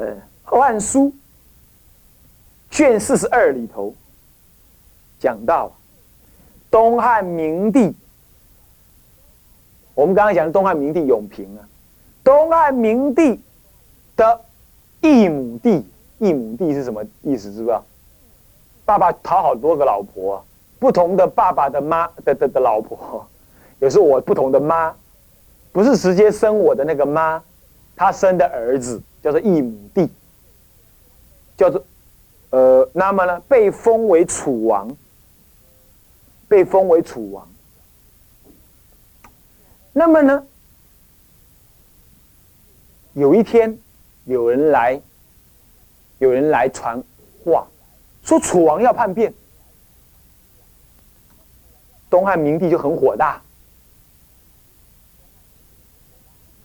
呃，《后汉书》卷四十二里头讲到，东汉明帝，我们刚刚讲的东汉明帝永平啊，东汉明帝的一亩地，一亩地是什么意思？知不知道？爸爸讨好多个老婆，不同的爸爸的妈的的的老婆，也是我不同的妈，不是直接生我的那个妈，他生的儿子叫做一亩地，叫做呃，那么呢被封为楚王，被封为楚王，那么呢，有一天有人来，有人来传话。说楚王要叛变，东汉明帝就很火大，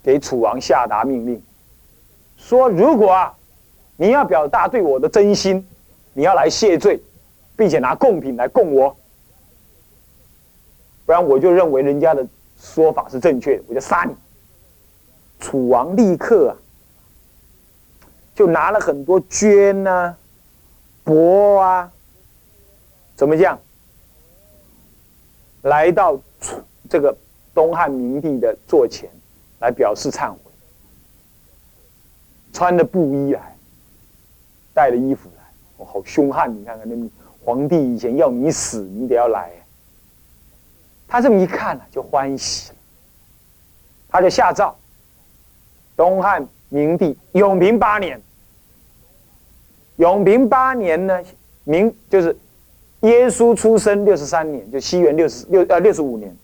给楚王下达命令，说如果啊你要表达对我的真心，你要来谢罪，并且拿贡品来供我，不然我就认为人家的说法是正确的，我就杀你。楚王立刻啊，就拿了很多绢呐。帛啊，怎么讲？来到这个东汉明帝的座前，来表示忏悔，穿着布衣来，带了衣服来，哦，好凶悍！你看看，那皇帝以前要你死，你得要来。他这么一看呢，就欢喜了，他就下诏：东汉明帝永平八年。永平八年呢，明就是耶稣出生六十三年，就西元六十六呃六十五年，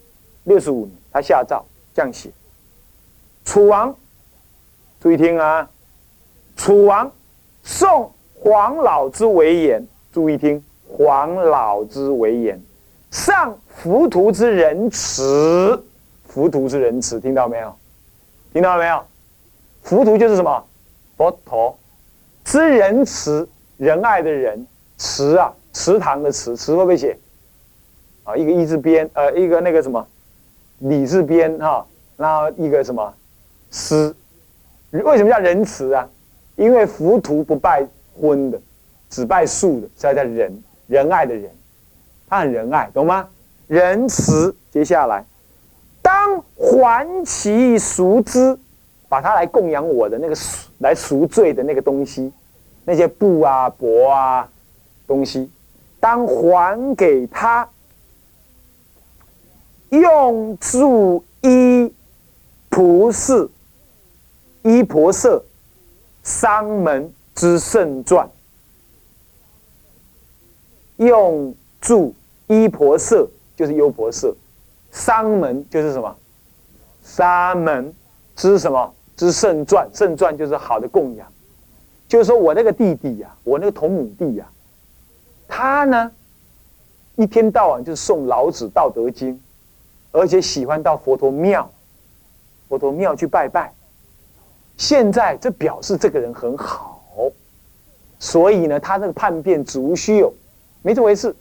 六十五年，他下诏这样写：楚王，注意听啊，楚王送黄老之为言，注意听，黄老之为言，上浮屠之仁慈，浮屠之仁慈，听到没有？听到没有？浮屠就是什么？佛陀。之仁慈仁爱的仁慈啊，祠堂的祠，祠会不会写？啊，一个一字边，呃，一个那个什么，李字边哈，然后一个什么，诗，为什么叫仁慈啊？因为浮屠不拜荤的，只拜素的，所以叫仁仁爱的仁，他很仁爱，懂吗？仁慈，接下来，当还其赎之。把他来供养我的那个来赎罪的那个东西，那些布啊、帛啊东西，当还给他，用助衣仆士、衣婆舍、商门之圣传，用助衣婆舍就是优婆塞，商门就是什么？沙门之什么？之圣传，圣传就是好的供养。就是说我那个弟弟呀，我那个同母弟呀，他呢，一天到晚就是诵老子《道德经》，而且喜欢到佛陀庙、佛陀庙去拜拜。现在这表示这个人很好，所以呢，他这个叛变子无虚有，没这回事。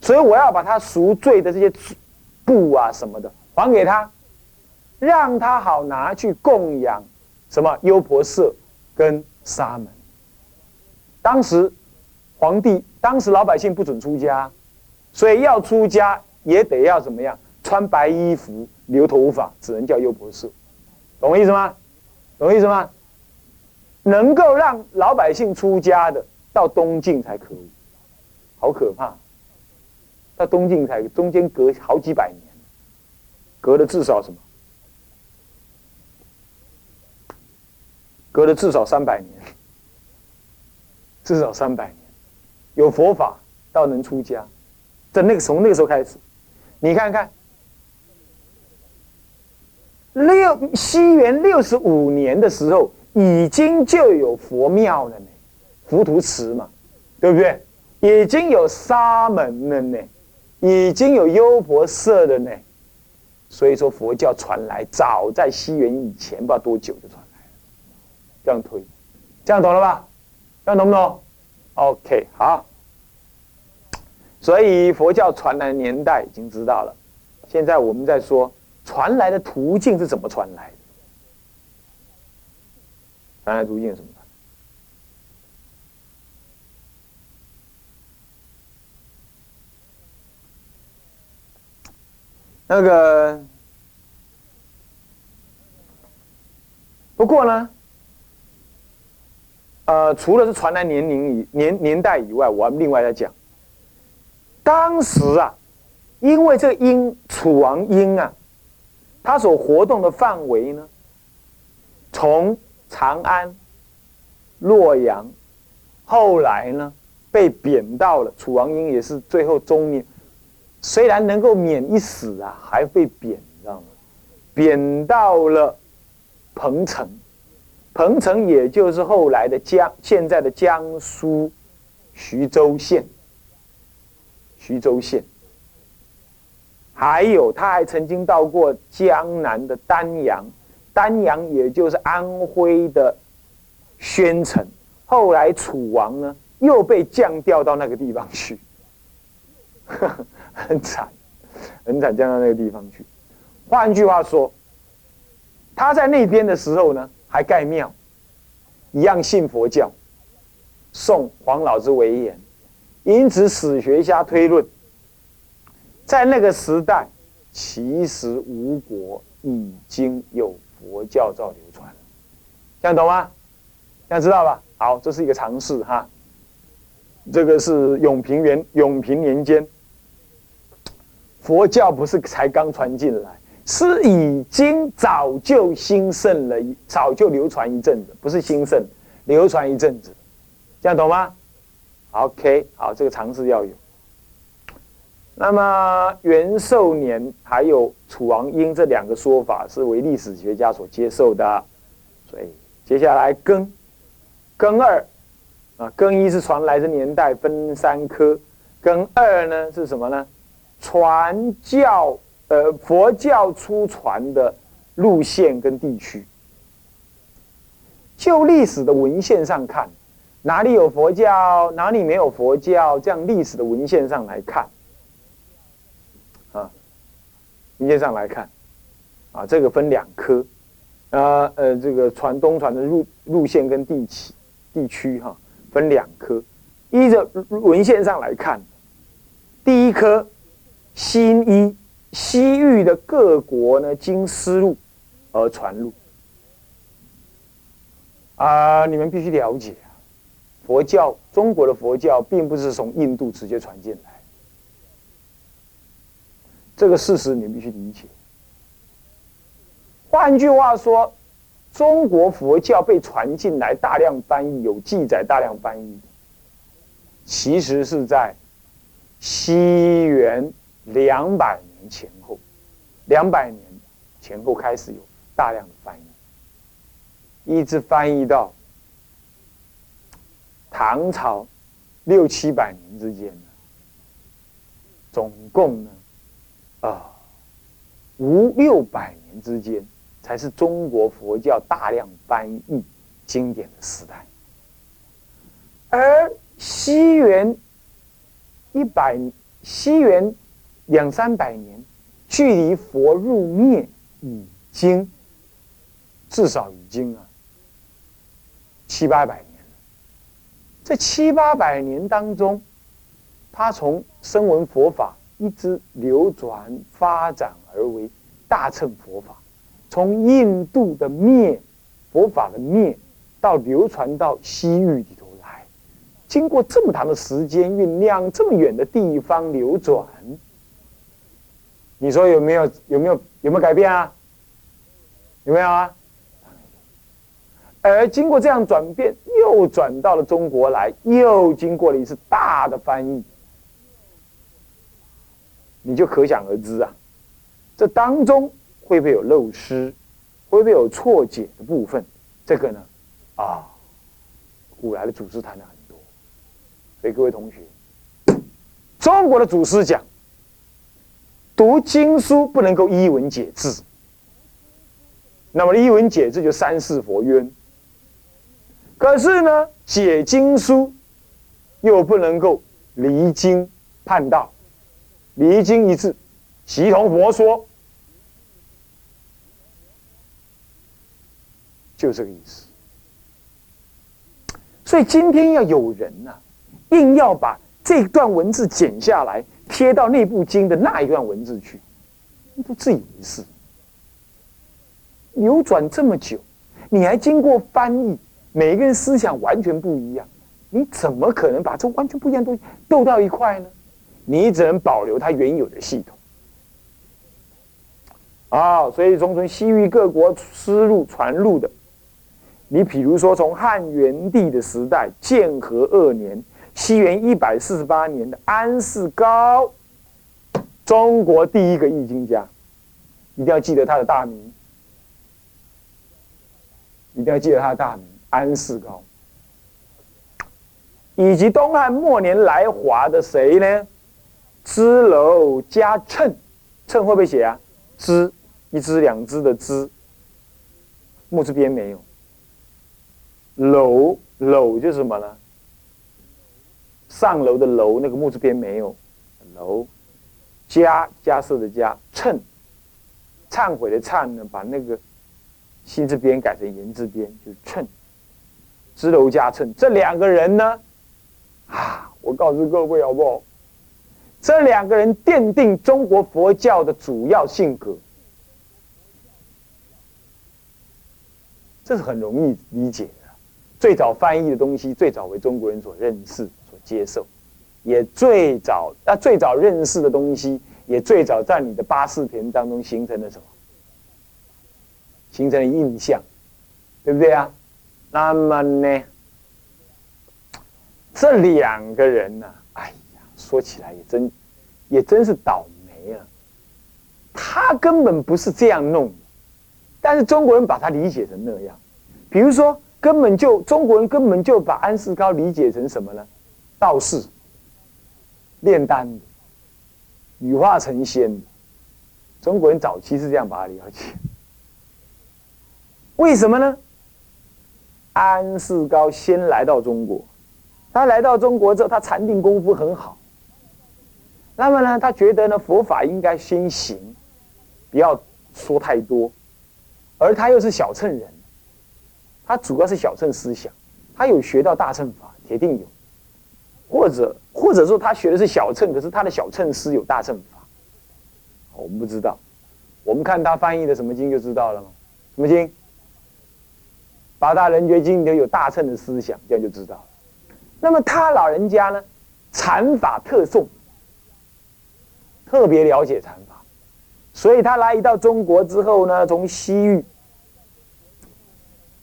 所以我要把他赎罪的这些布啊什么的还给他。让他好拿去供养什么优婆塞跟沙门。当时皇帝，当时老百姓不准出家，所以要出家也得要怎么样？穿白衣服、留头发，只能叫优婆塞。懂我意思吗？懂我意思吗？能够让老百姓出家的，到东晋才可以。好可怕！到东晋才中间隔好几百年，隔了至少什么？隔了至少三百年，至少三百年，有佛法到能出家，在那个从那个时候开始，你看看，六西元六十五年的时候，已经就有佛庙了呢，浮屠祠嘛，对不对？已经有沙门了呢，已经有优婆塞了呢，所以说佛教传来，早在西元以前，不知道多久就传来了。这样推，这样懂了吧？这样懂不懂？OK，好。所以佛教传来年代已经知道了，现在我们在说传来的途径是怎么传来的。传来途径什么？那个，不过呢，呃，除了是传来年龄以年年代以外，我们另外再讲，当时啊，因为这个殷楚王殷啊，他所活动的范围呢，从长安、洛阳，后来呢，被贬到了楚王英，也是最后终年。虽然能够免一死啊，还被贬，你知道吗？贬到了彭城，彭城也就是后来的江，现在的江苏徐州县。徐州县，还有他还曾经到过江南的丹阳，丹阳也就是安徽的宣城。后来楚王呢，又被降调到那个地方去。很惨，很惨，降到那个地方去。换句话说，他在那边的时候呢，还盖庙，一样信佛教，送黄老之为言。因此，史学家推论，在那个时代，其实吴国已经有佛教照流传了。这样懂吗？这样知道吧？好，这是一个常识哈。这个是永平元永平年间。佛教不是才刚传进来，是已经早就兴盛了，早就流传一阵子，不是兴盛，流传一阵子，这样懂吗？OK，好，这个常识要有。那么元寿年还有楚王英这两个说法是为历史学家所接受的，所以接下来庚庚二啊，庚一是传来的年代分三科，庚二呢是什么呢？传教，呃，佛教出传的路线跟地区，就历史的文献上看，哪里有佛教，哪里没有佛教，这样历史的文献上来看，啊，文献上来看，啊，这个分两科，啊，呃，这个传东传的路路线跟地区地区哈，分两科，依着文献上来看，第一科。新一西域的各国呢，经丝路而传入啊！你们必须了解啊，佛教中国的佛教并不是从印度直接传进来，这个事实你必须理解。换句话说，中国佛教被传进来，大量翻译有记载，大量翻译，其实是在西元。两百年前后，两百年前后开始有大量的翻译，一直翻译到唐朝六七百年之间，总共呢，啊五六百年之间，才是中国佛教大量翻译经典的时代，而西元一百西元。两三百年，距离佛入灭已经至少已经啊七八百年了。这七八百年当中，他从声闻佛法一直流转发展而为大乘佛法，从印度的灭佛法的灭，到流传到西域里头来，经过这么长的时间酝酿，这么远的地方流转。你说有没有有没有有没有改变啊？有没有啊？而经过这样转变，又转到了中国来，又经过了一次大的翻译，你就可想而知啊，这当中会不会有漏失，会不会有错解的部分？这个呢，啊，古来的祖师谈的很多，所以各位同学，中国的祖师讲。读经书不能够一文解字，那么一文解字就三世佛冤。可是呢，解经书又不能够离经叛道，离经一致，习同佛说，就这个意思。所以今天要有人呐，硬要把这段文字剪下来贴到那部经的那一段文字去，都自以为是。扭转这么久，你还经过翻译，每个人思想完全不一样，你怎么可能把这完全不一样的东西斗到一块呢？你只能保留它原有的系统。啊，所以从从西域各国丝路传入的，你比如说从汉元帝的时代，建和二年，西元一百四十八年的安世高，中国第一个易经家，一定要记得他的大名，一定要记得他的大名安世高，以及东汉末年来华的谁呢？支娄加称，称会不会写啊？支。一支两支的支，木字边没有。楼楼就是什么呢？上楼的楼，那个木字边没有。楼加加设的加，称忏悔的忏呢，把那个心字边改成言字边，就是称。支楼加称这两个人呢，啊，我告诉各位好不好？这两个人奠定中国佛教的主要性格。这是很容易理解的。最早翻译的东西，最早为中国人所认识、所接受，也最早那最早认识的东西，也最早在你的八四田当中形成了什么？形成了印象，对不对啊？那么呢，这两个人呢，说起来也真，也真是倒霉啊。他根本不是这样弄的。但是中国人把他理解成那样，比如说，根本就中国人根本就把安世高理解成什么呢？道士、炼丹的、羽化成仙的。中国人早期是这样把他理解。为什么呢？安世高先来到中国，他来到中国之后，他禅定功夫很好。那么呢，他觉得呢，佛法应该先行，不要说太多。而他又是小乘人，他主要是小乘思想，他有学到大乘法，铁定有，或者或者说他学的是小乘，可是他的小乘师有大乘法，我们不知道，我们看他翻译的什么经就知道了吗？什么经？八大人觉经里头有大乘的思想，这样就知道了。那么他老人家呢，禅法特重，特别了解禅法，所以他来一到中国之后呢，从西域。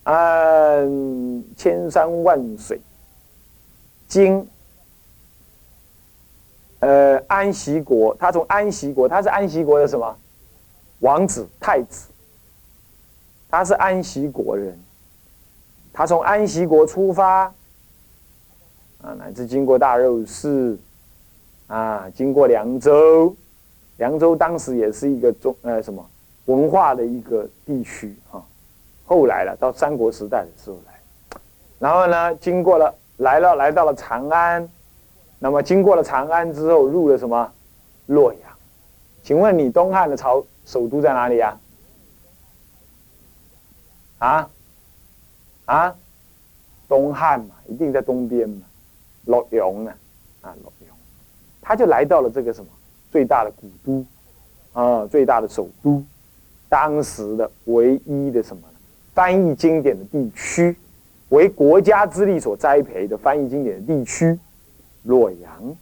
嗯，千山万水，经呃安息国，他从安息国，他是安息国的什么王子太子？他是安息国人，他从安息国出发，啊，乃至经过大肉寺，啊，经过凉州，凉州当时也是一个中呃什么文化的一个地区啊。后来了，到三国时代的时候来，然后呢，经过了来了，来到了长安，那么经过了长安之后，入了什么洛阳？请问你东汉的朝首都在哪里呀？啊啊，东汉嘛，一定在东边嘛，洛阳呢？啊，洛阳，他就来到了这个什么最大的古都啊，最大的首都，当时的唯一的什么呢？翻译经典的地区，为国家之力所栽培的翻译经典的地区，洛阳，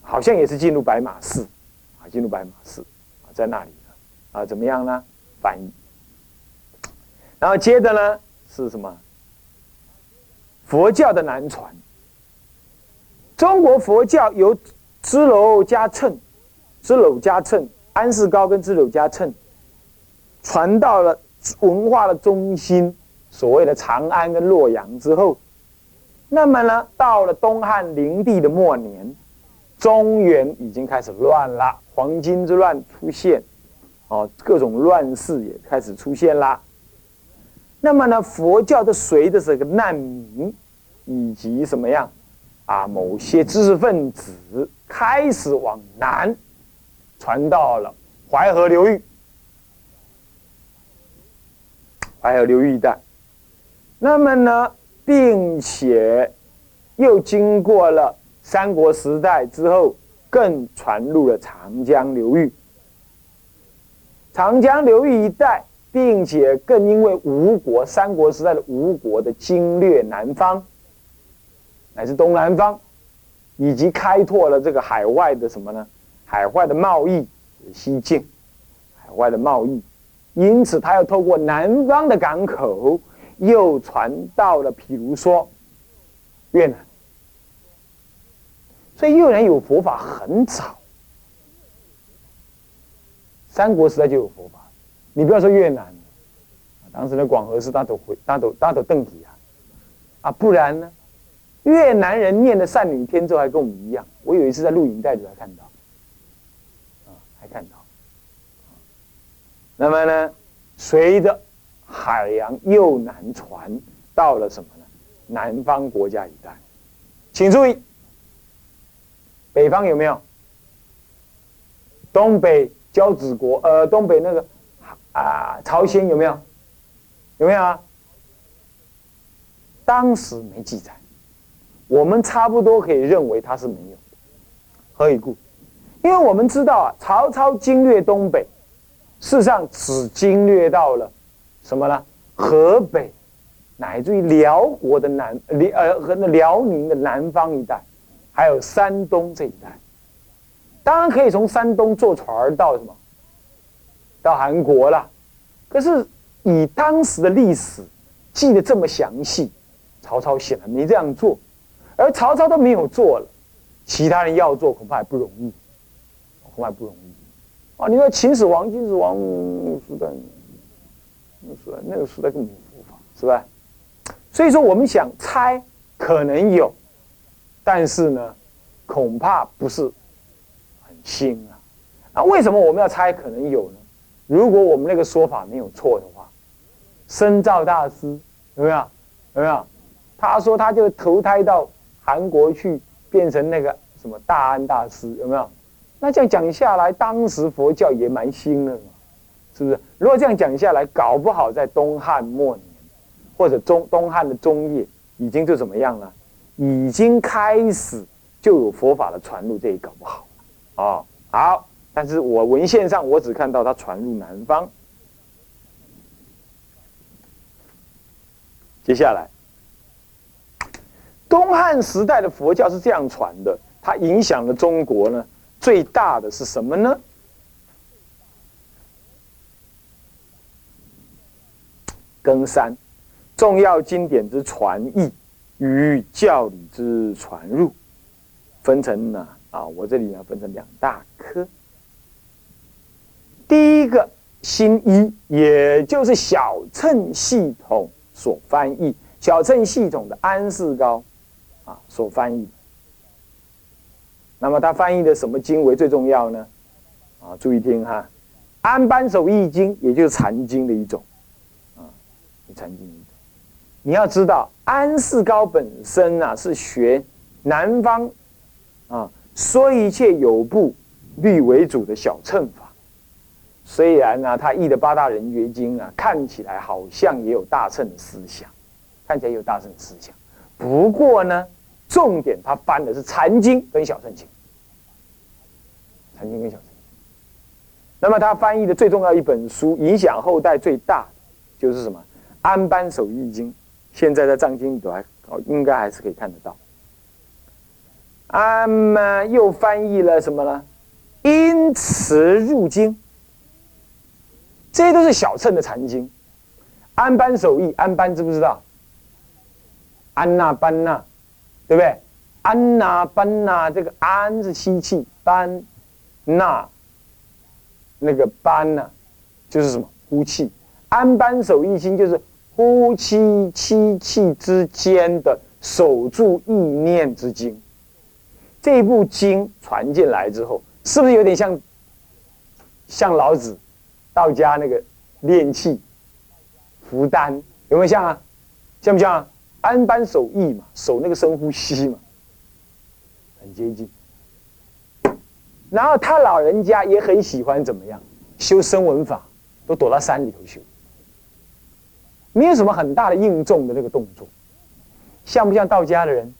好像也是进入白马寺，啊，进入白马寺，啊，在那里呢，啊，怎么样呢？翻译，然后接着呢是什么？佛教的南传，中国佛教由支娄加称，支娄加称，安世高跟支娄加称，传到了。文化的中心，所谓的长安跟洛阳之后，那么呢，到了东汉灵帝的末年，中原已经开始乱了，黄巾之乱出现，哦，各种乱世也开始出现啦。那么呢，佛教的随着这个难民以及什么样啊，某些知识分子开始往南传到了淮河流域。还有流域一带，那么呢，并且又经过了三国时代之后，更传入了长江流域。长江流域一带，并且更因为吴国三国时代的吴国的经略南方，乃至东南方，以及开拓了这个海外的什么呢？海外的贸易，西进，海外的贸易，因此他要透过南方的港口，又传到了，譬如说越南。所以越南有佛法很早。三国时代就有佛法，你不要说越南，当时的广和寺大都回大都大都邓体啊，啊，不然呢？越南人念的《善女天咒》还跟我们一样，我有一次在录影带里还看到，啊，还看到。那么呢，随着海洋又南传到了什么呢？南方国家一带，请注意，北方有没有？东北。交趾国，呃，东北那个啊，朝鲜有没有？有没有啊？当时没记载，我们差不多可以认为他是没有。何以故？因为我们知道啊，曹操经略东北，事实上只经略到了什么呢？河北，乃至于辽国的南辽呃和那辽宁的南方一带，还有山东这一带。当然可以从山东坐船到什么，到韩国了。可是以当时的历史记得这么详细，曹操显然没这样做。而曹操都没有做了，其他人要做恐怕还不容易，恐怕不容易。啊，你说秦始皇、秦始皇时代，那时代那个时代更没有佛法，是吧？所以说我们想猜可能有，但是呢，恐怕不是。心啊，那为什么我们要猜可能有呢？如果我们那个说法没有错的话，深造大师有没有？有没有？他说他就投胎到韩国去，变成那个什么大安大师有没有？那这样讲下来，当时佛教也蛮兴的嘛，是不是？如果这样讲下来，搞不好在东汉末年或者中东汉的中叶，已经就怎么样了？已经开始就有佛法的传入，这也搞不好。哦，好，但是我文献上我只看到它传入南方。接下来，东汉时代的佛教是这样传的，它影响了中国呢，最大的是什么呢？更三，重要经典之传译与教理之传入，分成呢。啊，我这里呢分成两大科。第一个新一，也就是小乘系统所翻译，小乘系统的安世高啊所翻译。那么他翻译的什么经为最重要呢？啊，注意听哈，《安般守易经》也就是禅经的一种啊，禅经一种。你要知道，安世高本身啊是学南方啊。说一切有部律为主的小乘法，虽然呢，他译的八大人觉经啊，看起来好像也有大乘的思想，看起来有大乘的思想。不过呢，重点他翻的是禅经跟小乘经，禅经跟小乘。那么他翻译的最重要一本书，影响后代最大的就是什么？安般守义经，现在在藏经里头还，应该还是可以看得到。啊嘛，又翻译了什么呢？因此入经，这些都是小乘的禅经。安般守义，安般知不知道？安那班那，对不对？安呐班呐，这个安是吸气，班那那个班呐，就是什么？呼气。安班守义心就是呼气吸气之间的守住意念之经。这部经传进来之后，是不是有点像像老子道家那个练气符丹？有没有像啊？像不像啊？安般守意嘛，守那个深呼吸嘛，很接近。然后他老人家也很喜欢怎么样修声闻法，都躲到山里头修，没有什么很大的应重的那个动作，像不像道家的人？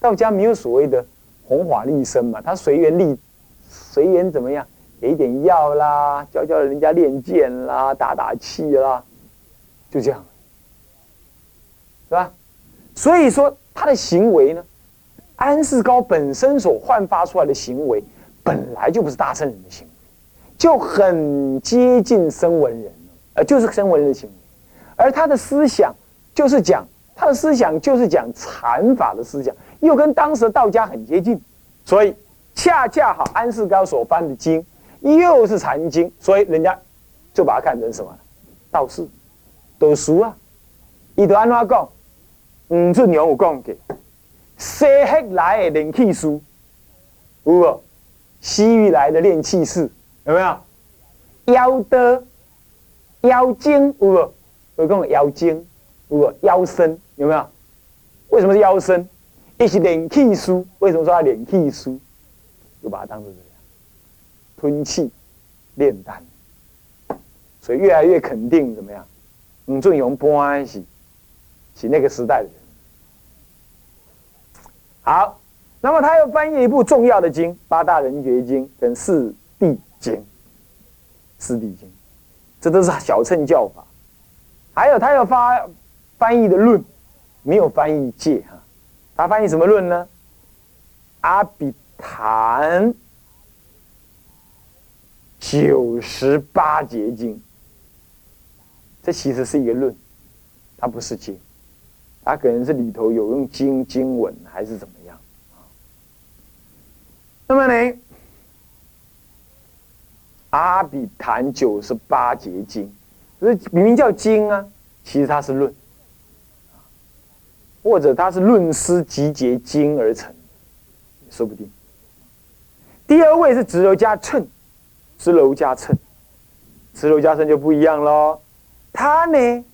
道家没有所谓的弘法利身嘛，他随缘利，随缘怎么样，给一点药啦，教教人家练剑啦，打打气啦，就这样，是吧？所以说他的行为呢，安世高本身所焕发出来的行为，本来就不是大圣人的行为，就很接近声闻人，呃，就是声闻人的行为，而他的思想就是讲。他的思想就是讲禅法的思想，又跟当时的道家很接近，所以恰恰好安世高所翻的经又是禅经，所以人家就把它看成什么道士，读书啊，伊就安怎讲？嗯，这牛有讲过西黑来的练气术，有无？西域来的练气士有没有？妖的妖精有无？有讲妖精有无？妖身。有没有？为什么是腰身？一是练气师，为什么说要练气师？就把它当做这样，吞气炼丹，所以越来越肯定怎么样？吴俊勇般是是那个时代的人。好，那么他又翻译一部重要的经《八大人觉经》跟《四谛经》，《四谛经》，这都是小乘教法。还有他要发翻译的论。没有翻译界哈，他翻译什么论呢？阿比昙九十八节经，这其实是一个论，它不是经，它可能是里头有用经经文还是怎么样那么呢，阿比昙九十八节经，这明明叫经啊，其实它是论。或者他是论师集结经而成，说不定。第二位是直楼加称，直楼加称，直楼加称就不一样喽。他呢，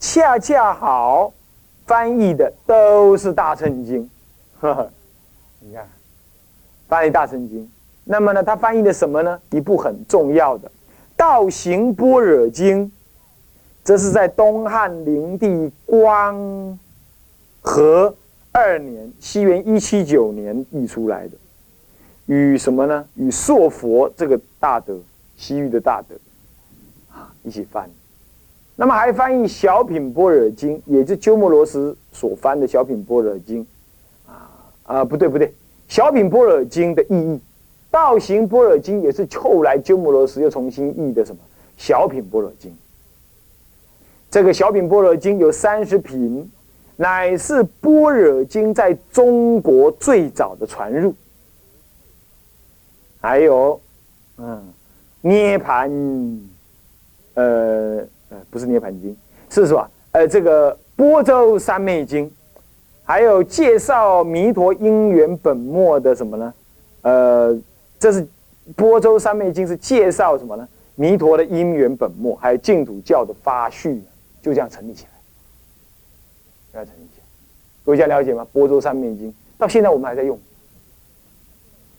恰恰好翻译的都是大乘经，呵呵，你看，翻译大乘经。那么呢，他翻译的什么呢？一部很重要的《道行般若经》，这是在东汉灵帝光。和二年，西元一七九年译出来的，与什么呢？与硕佛这个大德，西域的大德一起翻。那么还翻译《小品般若经》，也是鸠摩罗什所翻的《小品般若经》啊啊，不对不对，《小品般若经》的意义，《道行般若经》也是后来鸠摩罗什又重新译的什么《小品般若经》。这个《小品般若经》有三十品。乃是般若经在中国最早的传入，还有，嗯，涅盘，呃不是涅盘经，是什么？呃，这个波州三昧经，还有介绍弥陀因缘本末的什么呢？呃，这是波州三昧经是介绍什么呢？弥陀的因缘本末，还有净土教的发序，就这样成立起来。要成立起来，各位家了解吗？《波州三昧经》到现在我们还在用，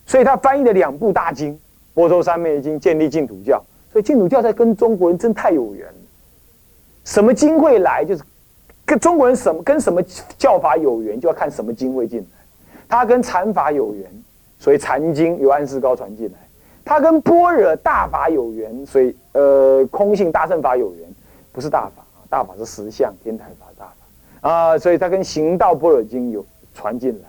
所以他翻译的两部大经《波州三昧经》建立净土教，所以净土教在跟中国人真太有缘了。什么经会来，就是跟中国人什么跟什么教法有缘，就要看什么经会进来。他跟禅法有缘，所以禅经由安世高传进来；他跟般若大法有缘，所以呃空性大乘法有缘，不是大法啊，大法是实相天台法大法。啊，所以他跟行道般若经有传进来，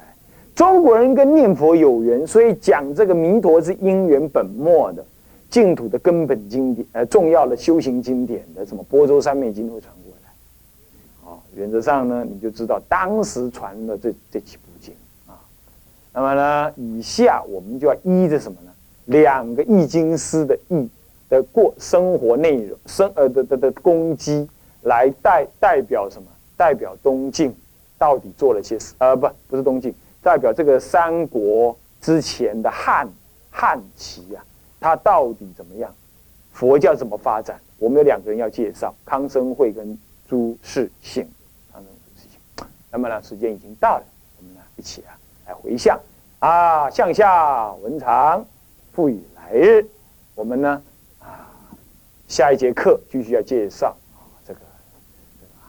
中国人跟念佛有缘，所以讲这个弥陀是因缘本末的净土的根本经典，呃，重要的修行经典的什么波州三昧经会传过来。啊，原则上呢，你就知道当时传的这这几部经啊。那么呢，以下我们就要依着什么呢？两个易经师的易的过生活内容生呃的的的攻击来代代表什么？代表东晋到底做了些事？呃，不，不是东晋，代表这个三国之前的汉汉齐呀，它到底怎么样？佛教怎么发展？我们有两个人要介绍：康生会跟朱世信。康生朱世信。那么呢，时间已经到了，我们呢一起啊来回向啊，向下文长，赋予来日。我们呢啊，下一节课继续要介绍这个。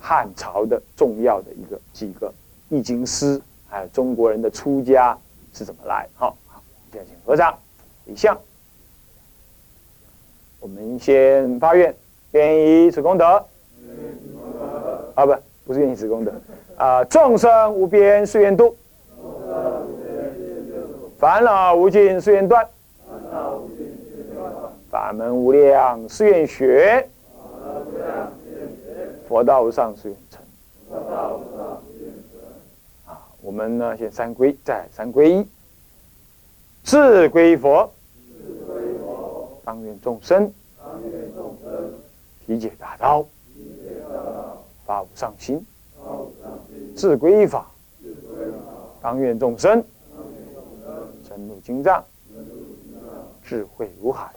汉朝的重要的一个几个易经师还有中国人的出家是怎么来？好，好，现在请合掌回向。我们先发愿，愿以此功德，啊不，不是愿以此功德，啊众生无边誓愿度，烦恼无尽誓愿断，法门无量誓愿学，佛道无上誓愿成。啊，我们呢先三归，再三归一，自归佛。当愿众生体解大道，发无上心；自归法，当愿众生深入经藏，智慧如海；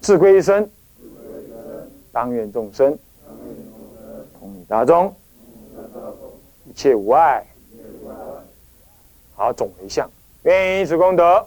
自归身，当愿众生同理大众，一切无碍。好，总回向，愿以此功德。